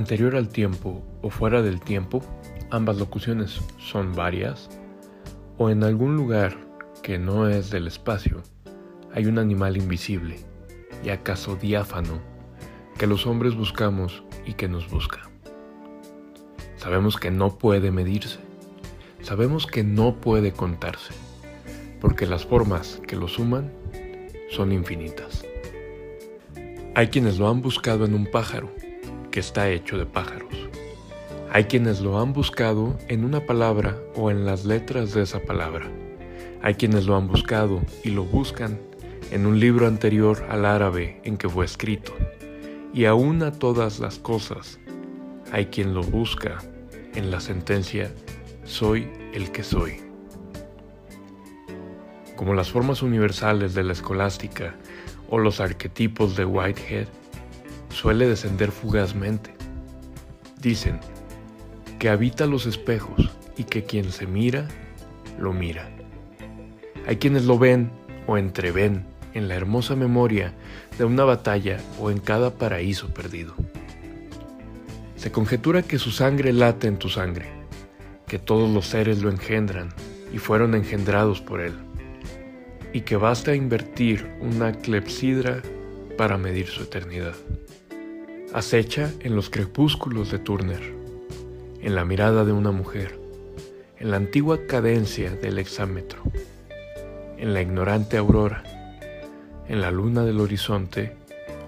anterior al tiempo o fuera del tiempo, ambas locuciones son varias, o en algún lugar que no es del espacio, hay un animal invisible y acaso diáfano que los hombres buscamos y que nos busca. Sabemos que no puede medirse, sabemos que no puede contarse, porque las formas que lo suman son infinitas. Hay quienes lo han buscado en un pájaro, que está hecho de pájaros. Hay quienes lo han buscado en una palabra o en las letras de esa palabra. Hay quienes lo han buscado y lo buscan en un libro anterior al árabe en que fue escrito. Y aún a todas las cosas, hay quien lo busca en la sentencia soy el que soy. Como las formas universales de la escolástica o los arquetipos de Whitehead, suele descender fugazmente. Dicen que habita los espejos y que quien se mira, lo mira. Hay quienes lo ven o entreven en la hermosa memoria de una batalla o en cada paraíso perdido. Se conjetura que su sangre late en tu sangre, que todos los seres lo engendran y fueron engendrados por él, y que basta invertir una clepsidra para medir su eternidad. Acecha en los crepúsculos de Turner, en la mirada de una mujer, en la antigua cadencia del hexámetro, en la ignorante aurora, en la luna del horizonte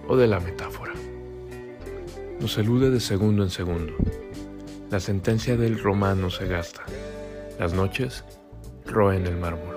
o de la metáfora. Nos elude de segundo en segundo. La sentencia del romano se gasta. Las noches roen el mármol.